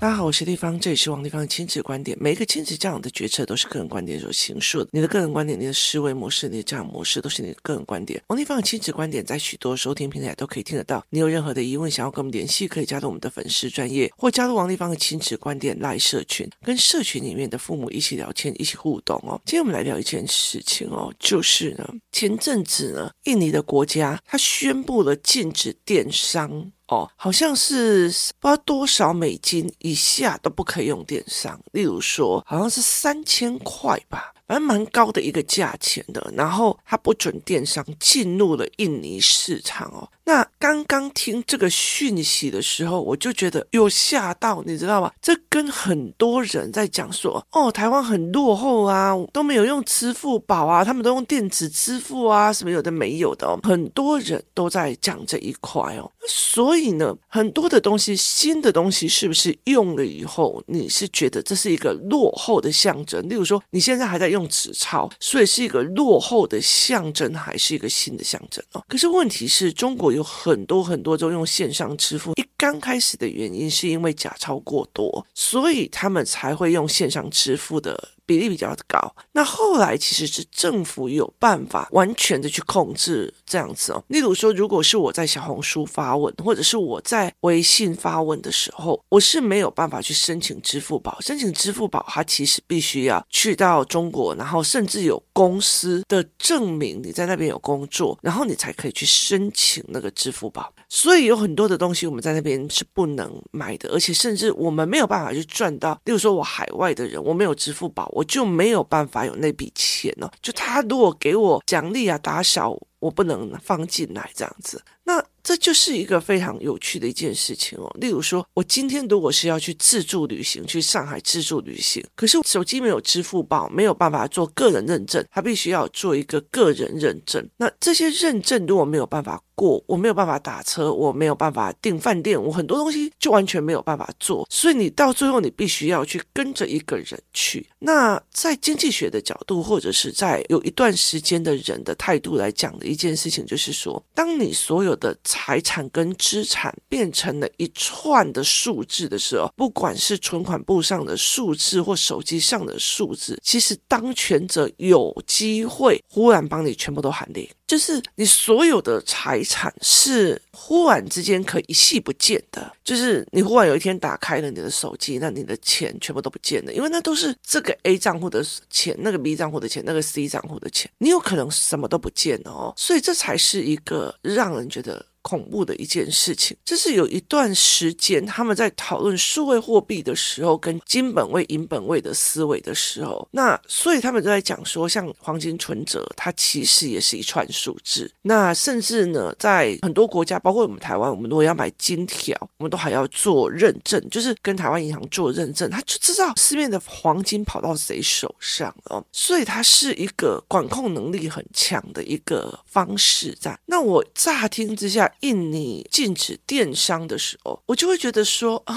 大家好，我是丽芳，这里是王丽芳的亲子观点。每一个亲子教养的决策都是个人观点所形塑的。你的个人观点、你的思维模式、你的教养模式，都是你的个人观点。王丽芳的亲子观点在许多收听平台都可以听得到。你有任何的疑问，想要跟我们联系，可以加入我们的粉丝专业，或加入王丽芳的亲子观点赖社群，跟社群里面的父母一起聊天，一起互动哦。今天我们来聊一件事情哦，就是呢，前阵子呢，印尼的国家他宣布了禁止电商。哦，好像是不知道多少美金以下都不可以用电商，例如说好像是三千块吧，反正蛮高的一个价钱的。然后它不准电商进入了印尼市场哦。那刚刚听这个讯息的时候，我就觉得有吓到，你知道吗？这跟很多人在讲说，哦，台湾很落后啊，都没有用支付宝啊，他们都用电子支付啊，什么有的没有的，很多人都在讲这一块哦。所以呢，很多的东西，新的东西是不是用了以后，你是觉得这是一个落后的象征？例如说，你现在还在用纸钞，所以是一个落后的象征，还是一个新的象征哦？可是问题是中国。有很很多很多都用线上支付，一刚开始的原因是因为假钞过多，所以他们才会用线上支付的。比例比较的高，那后来其实是政府有办法完全的去控制这样子哦。例如说，如果是我在小红书发问，或者是我在微信发问的时候，我是没有办法去申请支付宝。申请支付宝，它其实必须要去到中国，然后甚至有公司的证明你在那边有工作，然后你才可以去申请那个支付宝。所以有很多的东西我们在那边是不能买的，而且甚至我们没有办法去赚到。例如说，我海外的人，我没有支付宝。我就没有办法有那笔钱了，就他如果给我奖励啊，打小，我不能放进来这样子，那。这就是一个非常有趣的一件事情哦。例如说，我今天如果是要去自助旅行，去上海自助旅行，可是手机没有支付宝，没有办法做个人认证，他必须要做一个个人认证。那这些认证如果没有办法过，我没有办法打车，我没有办法订饭店，我很多东西就完全没有办法做。所以你到最后，你必须要去跟着一个人去。那在经济学的角度，或者是在有一段时间的人的态度来讲的一一件事情，就是说，当你所有的。财产跟资产变成了一串的数字的时候，不管是存款簿上的数字或手机上的数字，其实当权者有机会忽然帮你全部都喊零，就是你所有的财产是忽然之间可以一夕不见的，就是你忽然有一天打开了你的手机，那你的钱全部都不见了，因为那都是这个 A 账户的钱，那个 B 账户的钱，那个 C 账户的钱，你有可能什么都不见哦，所以这才是一个让人觉得。恐怖的一件事情，这是有一段时间他们在讨论数位货币的时候，跟金本位、银本位的思维的时候，那所以他们都在讲说，像黄金存折，它其实也是一串数字。那甚至呢，在很多国家，包括我们台湾，我们如果要买金条，我们都还要做认证，就是跟台湾银行做认证，他就知道市面的黄金跑到谁手上哦。所以它是一个管控能力很强的一个方式在。那我乍听之下。印尼禁止电商的时候，我就会觉得说啊，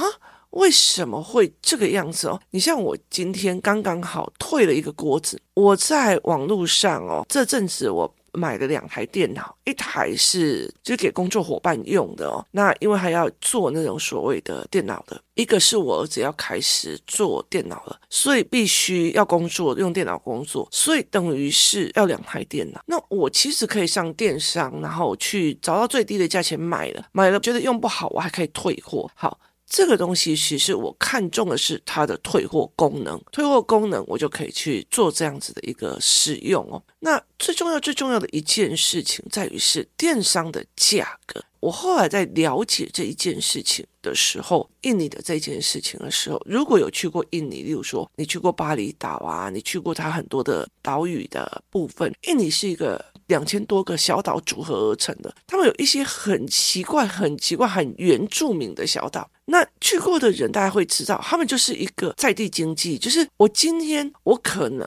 为什么会这个样子哦？你像我今天刚刚好退了一个锅子，我在网络上哦，这阵子我买了两台电脑，一台是就是给工作伙伴用的哦，那因为还要做那种所谓的电脑的。一个是我儿子要开始做电脑了，所以必须要工作，用电脑工作，所以等于是要两台电脑。那我其实可以上电商，然后去找到最低的价钱买了，买了觉得用不好，我还可以退货。好，这个东西其实我看中的是它的退货功能，退货功能我就可以去做这样子的一个使用哦。那最重要、最重要的一件事情在于是电商的价格。我后来在了解这一件事情的时候，印尼的这件事情的时候，如果有去过印尼，例如说你去过巴厘岛啊，你去过它很多的岛屿的部分，印尼是一个两千多个小岛组合而成的，他们有一些很奇怪、很奇怪、很原住民的小岛。那去过的人大家会知道，他们就是一个在地经济，就是我今天我可能。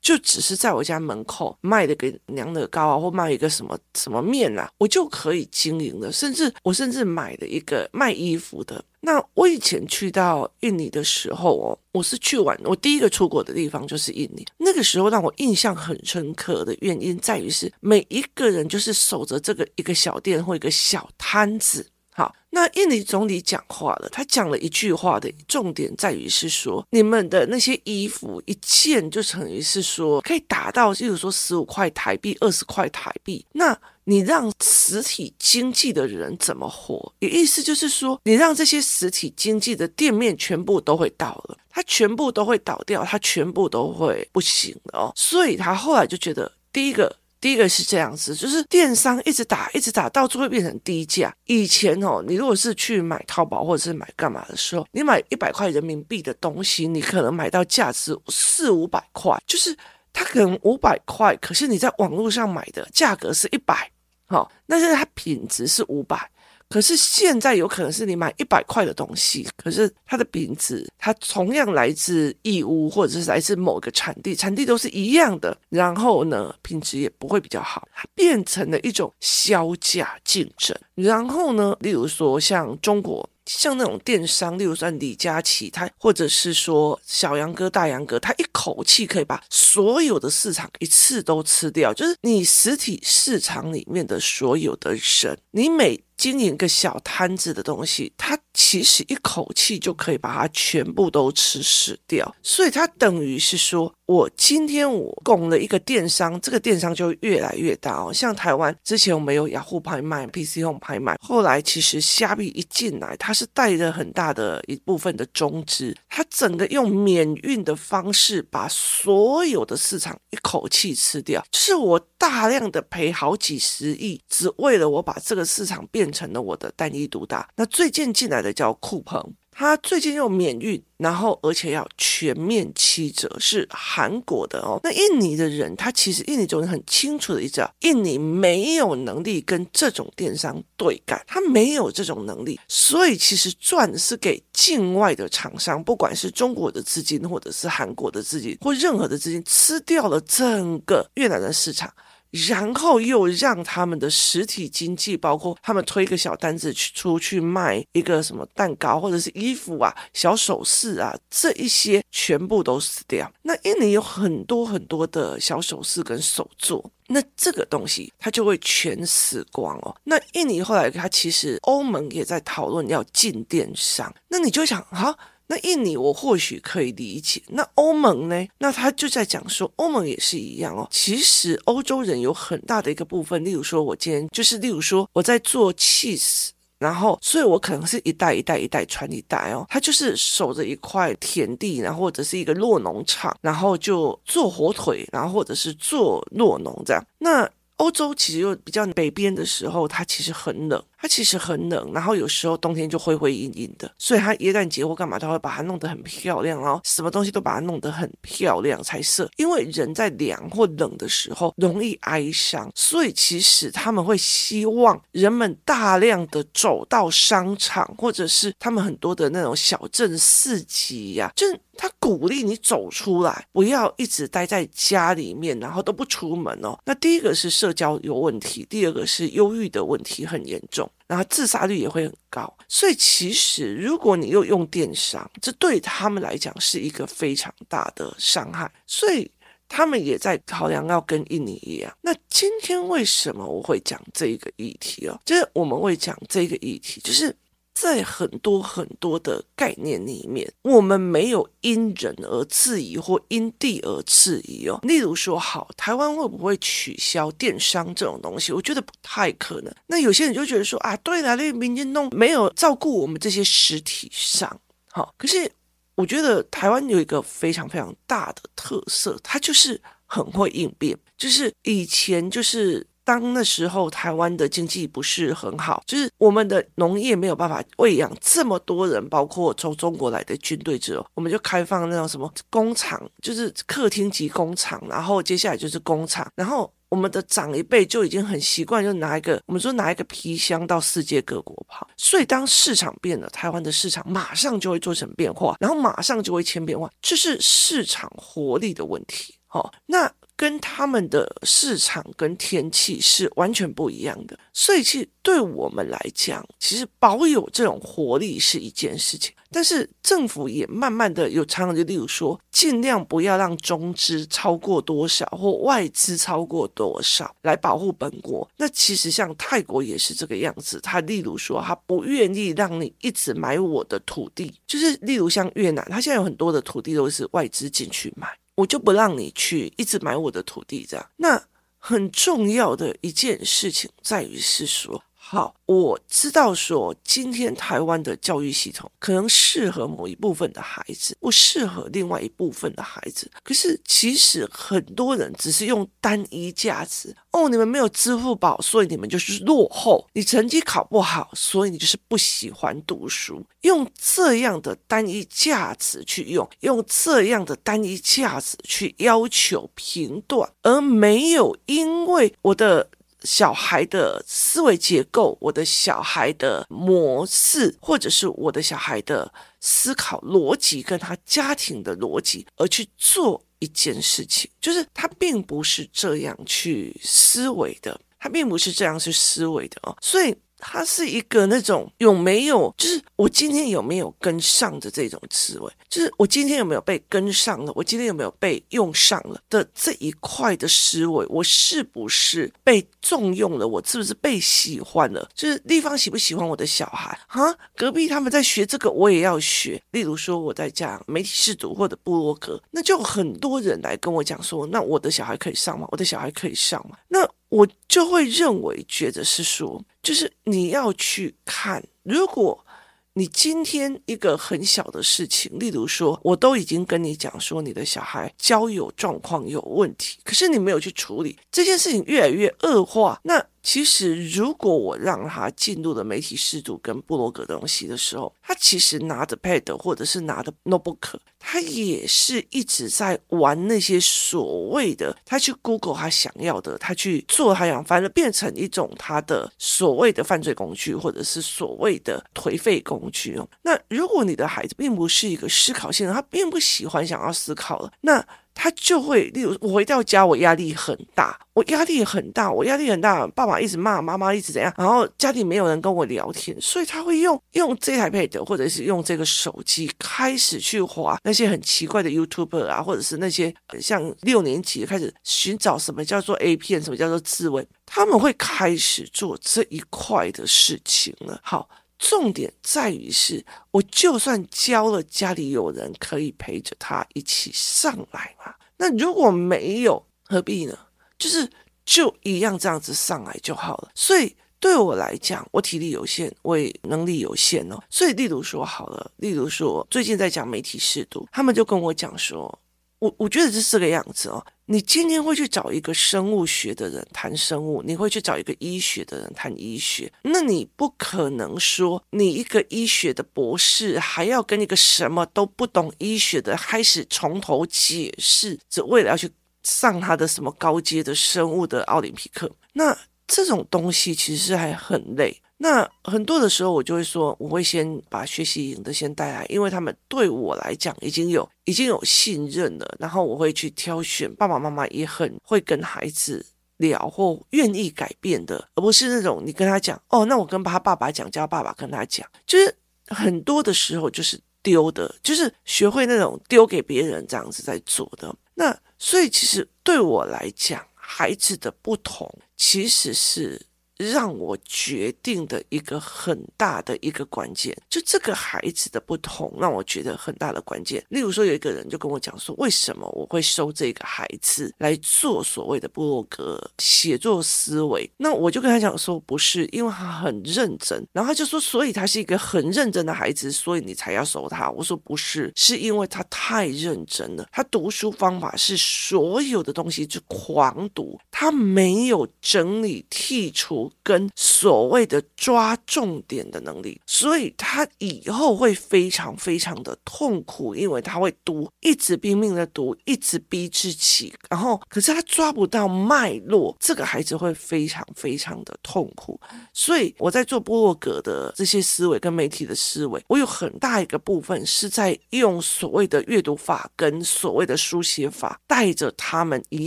就只是在我家门口卖的个娘惹糕啊，或卖一个什么什么面啊，我就可以经营了。甚至我甚至买了一个卖衣服的。那我以前去到印尼的时候哦，我是去玩，我第一个出国的地方就是印尼。那个时候让我印象很深刻的原因在于是每一个人就是守着这个一个小店或一个小摊子。好，那印尼总理讲话了，他讲了一句话的重点在于是说，你们的那些衣服一件就等于是说可以达到，例如说十五块台币、二十块台币，那你让实体经济的人怎么活？也意思就是说，你让这些实体经济的店面全部都会倒了，它全部都会倒掉，它全部都会不行了哦。所以他后来就觉得，第一个。第一个是这样子，就是电商一直打，一直打，到最后变成低价。以前哦，你如果是去买淘宝或者是买干嘛的时候，你买一百块人民币的东西，你可能买到价值四五百块，就是它可能五百块，可是你在网络上买的价格是一百，好，但是它品质是五百。可是现在有可能是你买一百块的东西，可是它的品质，它同样来自义乌或者是来自某个产地，产地都是一样的，然后呢，品质也不会比较好，它变成了一种削价竞争。然后呢，例如说像中国。像那种电商，例如说李佳琦，他或者是说小杨哥、大杨哥，他一口气可以把所有的市场一次都吃掉，就是你实体市场里面的所有的人，你每经营个小摊子的东西，他其实一口气就可以把它全部都吃死掉，所以它等于是说。我今天我拱了一个电商，这个电商就越来越大哦。像台湾之前我们有雅虎拍卖、PC Home 拍卖，后来其实虾币一进来，它是带着很大的一部分的中资，它整个用免运的方式把所有的市场一口气吃掉，是我大量的赔好几十亿，只为了我把这个市场变成了我的单一独大。那最近进来的叫酷澎。他最近又免运，然后而且要全面七折，是韩国的哦。那印尼的人，他其实印尼总是很清楚的一点，印尼没有能力跟这种电商对干，他没有这种能力，所以其实赚是给境外的厂商，不管是中国的资金，或者是韩国的资金，或任何的资金，吃掉了整个越南的市场。然后又让他们的实体经济，包括他们推个小单子去出去卖一个什么蛋糕或者是衣服啊、小首饰啊，这一些全部都死掉。那印尼有很多很多的小首饰跟手作，那这个东西它就会全死光哦。那印尼后来它其实欧盟也在讨论要禁电商，那你就想啊。那印尼我或许可以理解，那欧盟呢？那他就在讲说，欧盟也是一样哦。其实欧洲人有很大的一个部分，例如说，我今天就是，例如说我在做 cheese，然后，所以我可能是一代一代一代传一代哦。他就是守着一块田地，然后或者是一个酪农场，然后就做火腿，然后或者是做酪农这样。那欧洲其实又比较北边的时候，它其实很冷。它其实很冷，然后有时候冬天就灰灰阴阴的，所以它耶诞节或干嘛，它会把它弄得很漂亮，哦什么东西都把它弄得很漂亮才色。因为人在凉或冷的时候容易哀伤，所以其实他们会希望人们大量的走到商场，或者是他们很多的那种小镇市集呀、就是他鼓励你走出来，不要一直待在家里面，然后都不出门哦。那第一个是社交有问题，第二个是忧郁的问题很严重。然后自杀率也会很高，所以其实如果你又用电商，这对他们来讲是一个非常大的伤害，所以他们也在考量要跟印尼一样。那今天为什么我会讲这一个议题哦？就是我们会讲这个议题，就是。在很多很多的概念里面，我们没有因人而质疑或因地而质疑哦。例如说，好，台湾会不会取消电商这种东西？我觉得不太可能。那有些人就觉得说啊，对了，那民进党没有照顾我们这些实体商，好。可是我觉得台湾有一个非常非常大的特色，它就是很会应变，就是以前就是。当那时候台湾的经济不是很好，就是我们的农业没有办法喂养这么多人，包括从中国来的军队之后，我们就开放那种什么工厂，就是客厅级工厂，然后接下来就是工厂，然后我们的长一辈就已经很习惯，就拿一个我们说拿一个皮箱到世界各国跑，所以当市场变了，台湾的市场马上就会做成变化，然后马上就会千变化，这是市场活力的问题。好，那。跟他们的市场跟天气是完全不一样的。所以，其实对我们来讲，其实保有这种活力是一件事情。但是政府也慢慢的有常常就例如说，尽量不要让中资超过多少或外资超过多少来保护本国。那其实像泰国也是这个样子，他例如说他不愿意让你一直买我的土地，就是例如像越南，他现在有很多的土地都是外资进去买，我就不让你去一直买我的土地这样。那很重要的一件事情在于是说。好，我知道说今天台湾的教育系统可能适合某一部分的孩子，不适合另外一部分的孩子。可是其实很多人只是用单一价值哦，你们没有支付宝，所以你们就是落后；你成绩考不好，所以你就是不喜欢读书。用这样的单一价值去用，用这样的单一价值去要求评断，而没有因为我的。小孩的思维结构，我的小孩的模式，或者是我的小孩的思考逻辑，跟他家庭的逻辑，而去做一件事情，就是他并不是这样去思维的，他并不是这样去思维的哦，所以。它是一个那种有没有，就是我今天有没有跟上的这种思维，就是我今天有没有被跟上了，我今天有没有被用上了的这一块的思维，我是不是被重用了？我是不是被喜欢了？就是地方喜不喜欢我的小孩啊？隔壁他们在学这个，我也要学。例如说我在讲媒体识读或者部落格，那就很多人来跟我讲说，那我的小孩可以上吗？我的小孩可以上吗？那我就会认为，觉得是说。就是你要去看，如果你今天一个很小的事情，例如说，我都已经跟你讲说你的小孩交友状况有问题，可是你没有去处理这件事情，越来越恶化，那。其实，如果我让他进入了媒体识读跟部落格东西的时候，他其实拿着 pad 或者是拿着 notebook，他也是一直在玩那些所谓的，他去 Google 他想要的，他去做他想，反而变成一种他的所谓的犯罪工具，或者是所谓的颓废工具哦。那如果你的孩子并不是一个思考性的，他并不喜欢想要思考了，那。他就会，例如我回到家，我压力很大，我压力很大，我压力很大，爸爸一直骂，妈妈一直怎样，然后家里没有人跟我聊天，所以他会用用这台 Pad 或者是用这个手机开始去划那些很奇怪的 YouTuber 啊，或者是那些像六年级开始寻找什么叫做 A 片，什么叫做自慰，他们会开始做这一块的事情了。好。重点在于是，我就算教了，家里有人可以陪着他一起上来嘛。那如果没有，何必呢？就是就一样这样子上来就好了。所以对我来讲，我体力有限，我也能力有限哦。所以例如说好了，例如说最近在讲媒体识读，他们就跟我讲说。我我觉得这是个样子哦。你今天会去找一个生物学的人谈生物，你会去找一个医学的人谈医学，那你不可能说你一个医学的博士还要跟一个什么都不懂医学的开始从头解释，只为了要去上他的什么高阶的生物的奥林匹克。那这种东西其实还很累。那很多的时候，我就会说，我会先把学习营的先带来，因为他们对我来讲已经有已经有信任了。然后我会去挑选，爸爸妈妈也很会跟孩子聊或愿意改变的，而不是那种你跟他讲哦，那我跟他爸爸讲，叫爸爸跟他讲，就是很多的时候就是丢的，就是学会那种丢给别人这样子在做的。那所以其实对我来讲，孩子的不同其实是。让我决定的一个很大的一个关键，就这个孩子的不同，让我觉得很大的关键。例如说，有一个人就跟我讲说，为什么我会收这个孩子来做所谓的部落格写作思维？那我就跟他讲说，不是，因为他很认真。然后他就说，所以他是一个很认真的孩子，所以你才要收他。我说不是，是因为他太认真了。他读书方法是所有的东西就狂读。他没有整理、剔除跟所谓的抓重点的能力，所以他以后会非常非常的痛苦，因为他会读，一直拼命的读，一直逼自己，然后可是他抓不到脉络，这个孩子会非常非常的痛苦。所以我在做部落格的这些思维跟媒体的思维，我有很大一个部分是在用所谓的阅读法跟所谓的书写法，带着他们一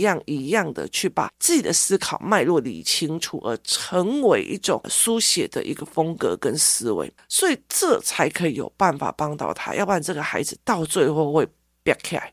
样一样的去把自己的思考脉络理清楚，而成成为一种书写的一个风格跟思维，所以这才可以有办法帮到他，要不然这个孩子到最后会变开。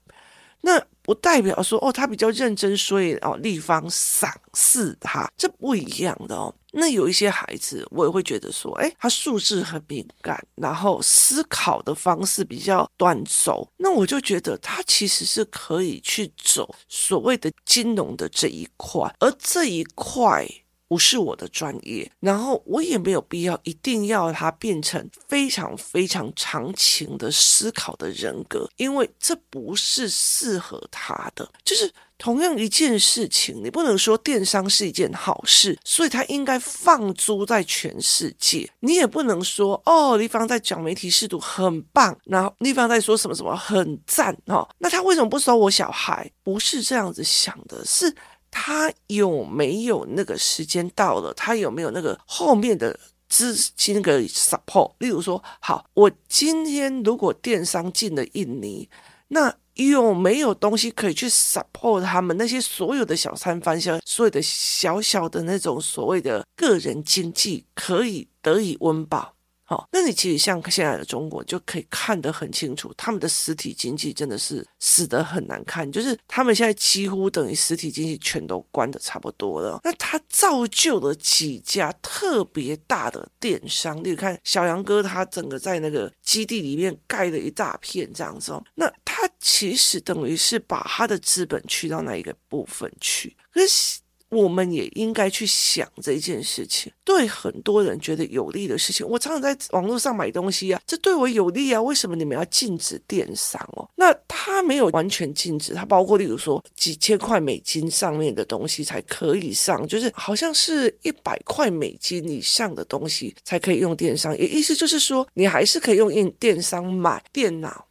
那不代表说哦，他比较认真，所以哦，立方赏识他，这不一样的哦。那有一些孩子，我也会觉得说，哎，他数字很敏感，然后思考的方式比较短轴，那我就觉得他其实是可以去走所谓的金融的这一块，而这一块。不是我的专业，然后我也没有必要一定要他变成非常非常长情的思考的人格，因为这不是适合他的。就是同样一件事情，你不能说电商是一件好事，所以他应该放租在全世界。你也不能说哦，立方在讲媒体识读很棒，然后立方在说什么什么很赞哦，那他为什么不收我小孩？不是这样子想的，是。他有没有那个时间到了？他有没有那个后面的资金那个 support？例如说，好，我今天如果电商进了印尼，那有没有东西可以去 support 他们那些所有的小商贩，小所有的小小的那种所谓的个人经济，可以得以温饱？哦，那你其实像现在的中国就可以看得很清楚，他们的实体经济真的是死得很难看，就是他们现在几乎等于实体经济全都关得差不多了。那他造就了几家特别大的电商，你看小杨哥他整个在那个基地里面盖了一大片这样子哦，那他其实等于是把他的资本去到那一个部分去，可是。我们也应该去想这件事情，对很多人觉得有利的事情，我常常在网络上买东西啊，这对我有利啊，为什么你们要禁止电商哦？那它没有完全禁止，它包括例如说几千块美金上面的东西才可以上，就是好像是一百块美金以上的东西才可以用电商，也意思就是说你还是可以用电商买电脑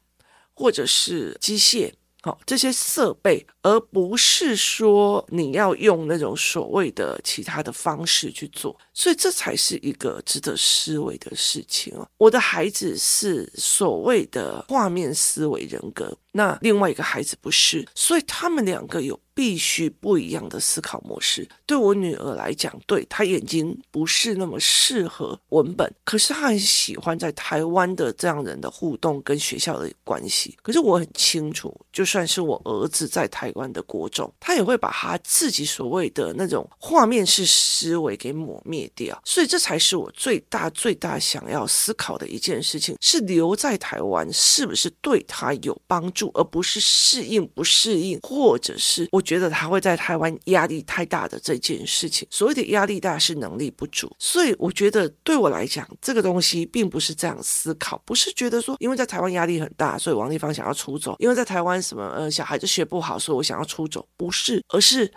或者是机械。好，这些设备，而不是说你要用那种所谓的其他的方式去做，所以这才是一个值得思维的事情哦。我的孩子是所谓的画面思维人格，那另外一个孩子不是，所以他们两个有。必须不一样的思考模式。对我女儿来讲，对她眼睛不是那么适合文本，可是她很喜欢在台湾的这样人的互动跟学校的关系。可是我很清楚，就算是我儿子在台台湾的国中，他也会把他自己所谓的那种画面式思维给抹灭掉。所以这才是我最大最大想要思考的一件事情：是留在台湾是不是对他有帮助，而不是适应不适应，或者是我。觉得他会在台湾压力太大的这件事情，所谓的压力大是能力不足，所以我觉得对我来讲，这个东西并不是这样思考，不是觉得说因为在台湾压力很大，所以王立芳想要出走，因为在台湾什么呃小孩子学不好，所以我想要出走，不是，而是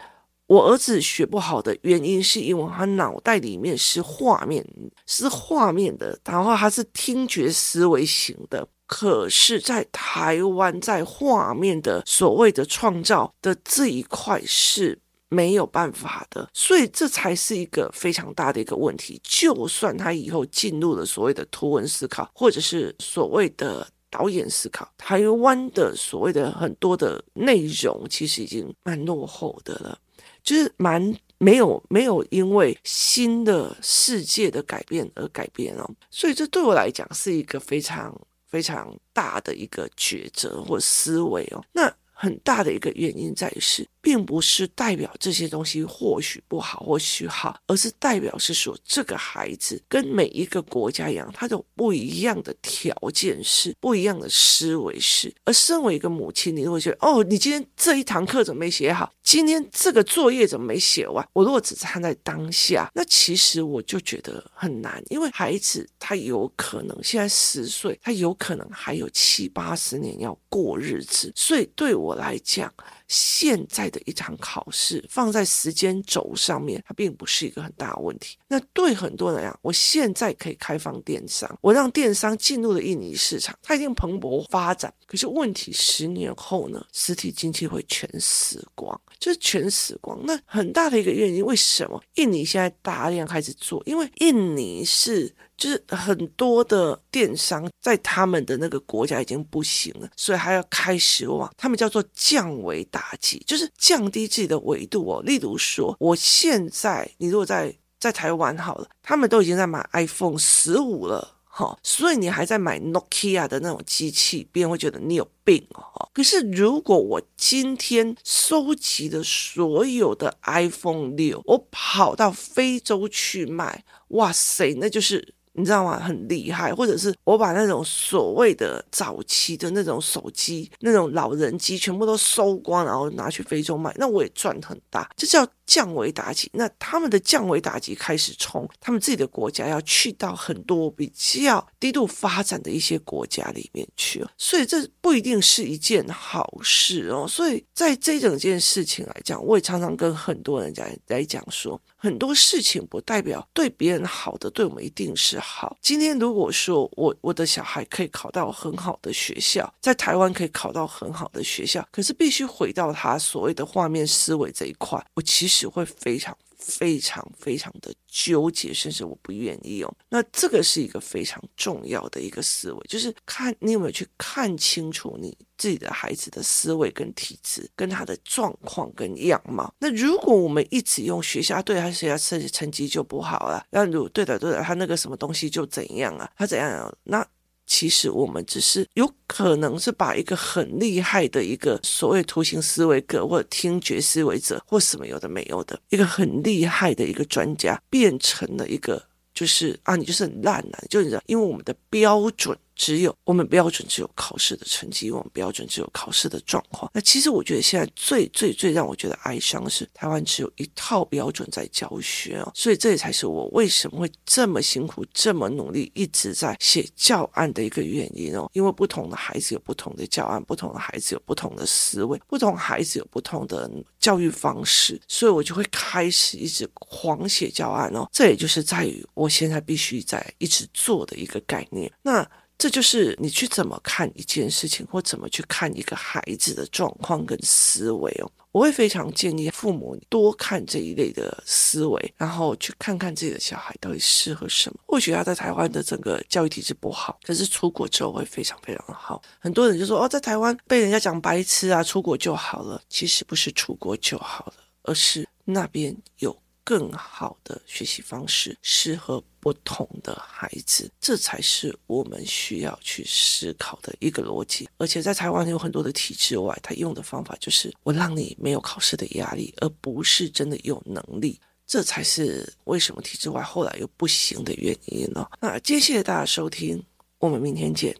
我儿子学不好的原因是因为他脑袋里面是画面，是画面的，然后他是听觉思维型的。可是，在台湾，在画面的所谓的创造的这一块是没有办法的，所以这才是一个非常大的一个问题。就算他以后进入了所谓的图文思考，或者是所谓的导演思考，台湾的所谓的很多的内容，其实已经蛮落后的了，就是蛮没有没有因为新的世界的改变而改变哦。所以这对我来讲是一个非常。非常大的一个抉择或思维哦，那很大的一个原因在于是。并不是代表这些东西或许不好，或许好，而是代表是说这个孩子跟每一个国家一样，他有不一样的条件是不一样的思维是。而身为一个母亲，你会觉得哦，你今天这一堂课怎么没写好？今天这个作业怎么没写完？我如果只站在当下，那其实我就觉得很难，因为孩子他有可能现在十岁，他有可能还有七八十年要过日子，所以对我来讲。现在的一场考试放在时间轴上面，它并不是一个很大的问题。那对很多人来讲，我现在可以开放电商，我让电商进入了印尼市场，它一定蓬勃发展。可是问题，十年后呢？实体经济会全死光，就是全死光。那很大的一个原因，为什么印尼现在大量开始做？因为印尼是。就是很多的电商在他们的那个国家已经不行了，所以还要开始往他们叫做降维打击，就是降低自己的维度哦。例如说，我现在你如果在在台湾好了，他们都已经在买 iPhone 十五了，哈，所以你还在买 Nokia 的那种机器，别人会觉得你有病哦。可是如果我今天收集的所有的 iPhone 六，我跑到非洲去卖，哇塞，那就是。你知道吗？很厉害，或者是我把那种所谓的早期的那种手机、那种老人机全部都收光，然后拿去非洲卖，那我也赚很大。这叫降维打击。那他们的降维打击开始从他们自己的国家要去到很多比较低度发展的一些国家里面去，所以这不一定是一件好事哦。所以在这整件事情来讲，我也常常跟很多人讲来讲说。很多事情不代表对别人好的，对我们一定是好。今天如果说我我的小孩可以考到很好的学校，在台湾可以考到很好的学校，可是必须回到他所谓的画面思维这一块，我其实就会非常。非常非常的纠结，甚至我不愿意用。那这个是一个非常重要的一个思维，就是看你有没有去看清楚你自己的孩子的思维跟体质，跟他的状况跟样貌。那如果我们一直用学校对他学校成绩成绩就不好了，那如果对的对的，他那个什么东西就怎样啊？他怎样？那。其实我们只是有可能是把一个很厉害的一个所谓图形思维者或者听觉思维者或什么有的没有的一个很厉害的一个专家，变成了一个就是啊，你就是很烂、啊，就你知道，因为我们的标准。只有我们标准，只有考试的成绩；我们标准，只有考试的状况。那其实我觉得现在最最最让我觉得哀伤的是，台湾只有一套标准在教学哦。所以这也才是我为什么会这么辛苦、这么努力，一直在写教案的一个原因哦。因为不同的孩子有不同的教案，不同的孩子有不同的思维，不同孩子有不同的教育方式，所以我就会开始一直狂写教案哦。这也就是在于我现在必须在一直做的一个概念。那。这就是你去怎么看一件事情，或怎么去看一个孩子的状况跟思维哦。我会非常建议父母多看这一类的思维，然后去看看自己的小孩到底适合什么。或许他在台湾的整个教育体制不好，可是出国之后会非常非常的好。很多人就说哦，在台湾被人家讲白痴啊，出国就好了。其实不是出国就好了，而是那边有。更好的学习方式，适合不同的孩子，这才是我们需要去思考的一个逻辑。而且在台湾有很多的体制外，他用的方法就是我让你没有考试的压力，而不是真的有能力。这才是为什么体制外后来又不行的原因呢？那，谢谢大家收听，我们明天见。